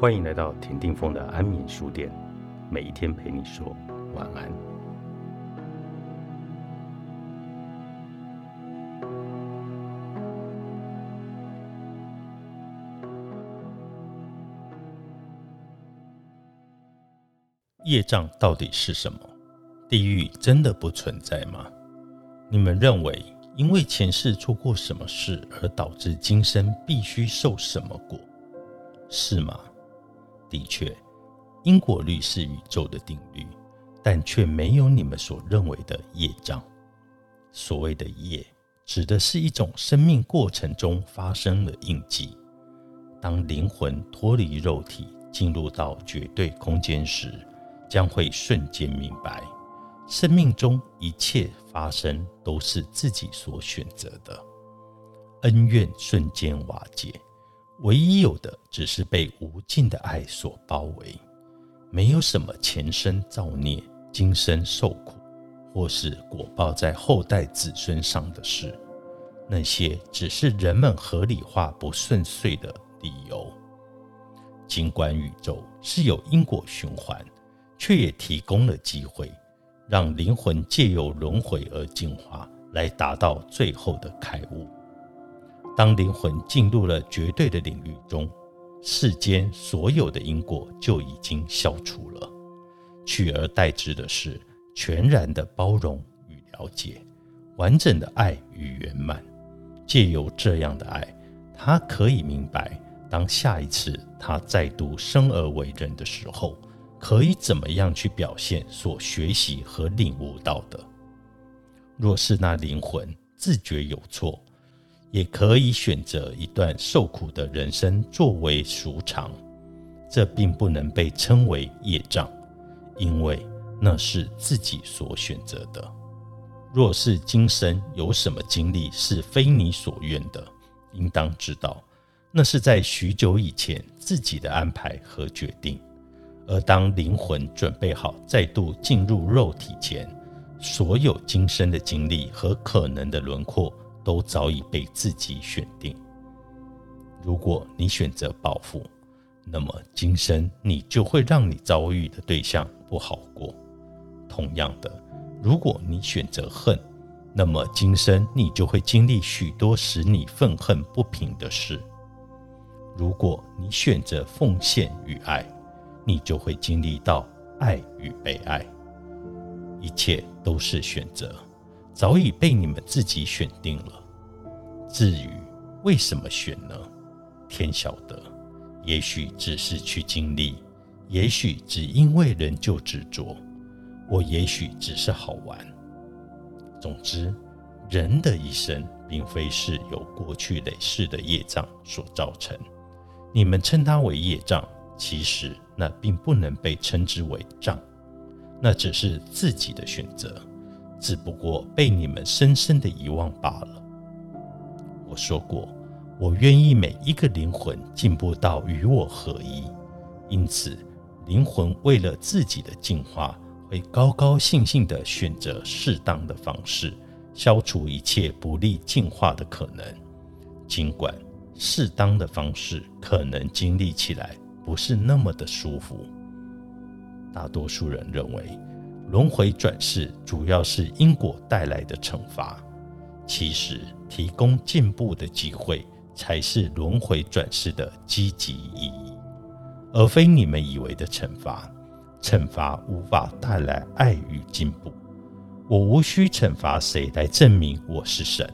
欢迎来到田定峰的安眠书店，每一天陪你说晚安。业障到底是什么？地狱真的不存在吗？你们认为因为前世做过什么事而导致今生必须受什么果，是吗？的确，因果律是宇宙的定律，但却没有你们所认为的业障。所谓的业，指的是一种生命过程中发生的印记。当灵魂脱离肉体，进入到绝对空间时，将会瞬间明白，生命中一切发生都是自己所选择的，恩怨瞬间瓦解。唯一有的，只是被无尽的爱所包围，没有什么前生造孽、今生受苦，或是果报在后代子孙上的事。那些只是人们合理化不顺遂的理由。尽管宇宙是有因果循环，却也提供了机会，让灵魂借由轮回而进化，来达到最后的开悟。当灵魂进入了绝对的领域中，世间所有的因果就已经消除了，取而代之的是全然的包容与了解，完整的爱与圆满。借由这样的爱，他可以明白，当下一次他再度生而为人的时候，可以怎么样去表现所学习和领悟到的。若是那灵魂自觉有错，也可以选择一段受苦的人生作为赎偿，这并不能被称为业障，因为那是自己所选择的。若是今生有什么经历是非你所愿的，应当知道，那是在许久以前自己的安排和决定。而当灵魂准备好再度进入肉体前，所有今生的经历和可能的轮廓。都早已被自己选定。如果你选择报复，那么今生你就会让你遭遇的对象不好过。同样的，如果你选择恨，那么今生你就会经历许多使你愤恨不平的事。如果你选择奉献与爱，你就会经历到爱与被爱。一切都是选择。早已被你们自己选定了。至于为什么选呢？天晓得。也许只是去经历，也许只因为人就执着，我也许只是好玩。总之，人的一生并非是由过去累世的业障所造成。你们称它为业障，其实那并不能被称之为障，那只是自己的选择。只不过被你们深深的遗忘罢了。我说过，我愿意每一个灵魂进步到与我合一，因此灵魂为了自己的进化，会高高兴兴的选择适当的方式，消除一切不利进化的可能。尽管适当的方式可能经历起来不是那么的舒服，大多数人认为。轮回转世主要是因果带来的惩罚，其实提供进步的机会才是轮回转世的积极意义，而非你们以为的惩罚。惩罚无法带来爱与进步。我无需惩罚谁来证明我是神，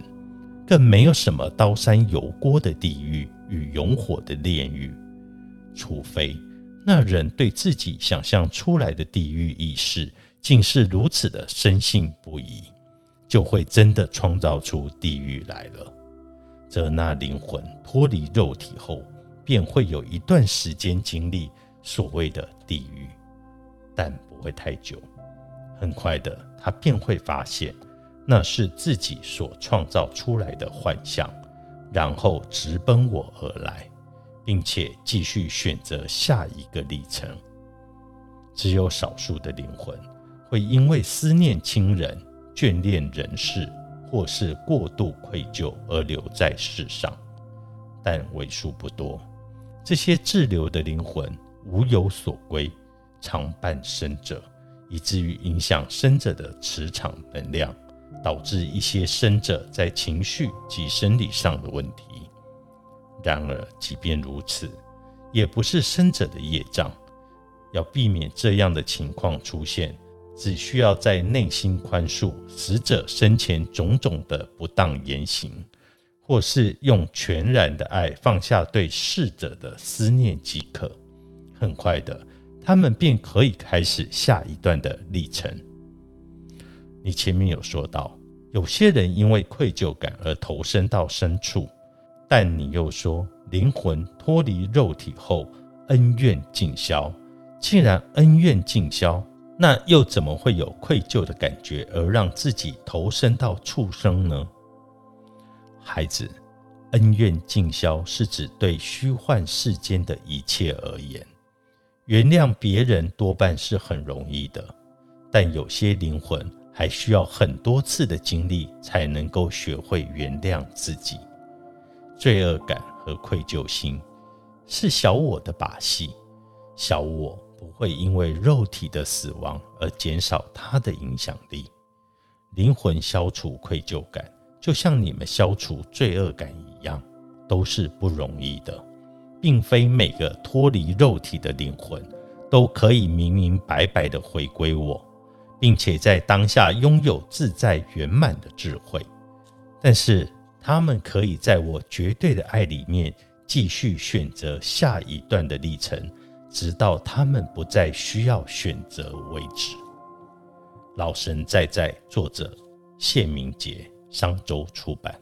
更没有什么刀山油锅的地狱与永火的炼狱，除非那人对自己想象出来的地狱意识。竟是如此的深信不疑，就会真的创造出地狱来了。则那灵魂脱离肉体后，便会有一段时间经历所谓的地狱，但不会太久。很快的，他便会发现那是自己所创造出来的幻象，然后直奔我而来，并且继续选择下一个历程。只有少数的灵魂。会因为思念亲人、眷恋人世，或是过度愧疚而留在世上，但为数不多。这些滞留的灵魂无有所归，常伴生者，以至于影响生者的磁场能量，导致一些生者在情绪及生理上的问题。然而，即便如此，也不是生者的业障。要避免这样的情况出现，只需要在内心宽恕死者生前种种的不当言行。或是用全然的爱放下对逝者的思念即可，很快的，他们便可以开始下一段的历程。你前面有说到，有些人因为愧疚感而投身到深处，但你又说灵魂脱离肉体后恩怨尽消。既然恩怨尽消，那又怎么会有愧疚的感觉而让自己投身到畜生呢？孩子，恩怨尽消是指对虚幻世间的一切而言，原谅别人多半是很容易的，但有些灵魂还需要很多次的经历才能够学会原谅自己。罪恶感和愧疚心是小我的把戏，小我不会因为肉体的死亡而减少它的影响力。灵魂消除愧疚感。就像你们消除罪恶感一样，都是不容易的，并非每个脱离肉体的灵魂都可以明明白白的回归我，并且在当下拥有自在圆满的智慧。但是，他们可以在我绝对的爱里面继续选择下一段的历程，直到他们不再需要选择为止。老神在在，作者谢明杰。商周出版。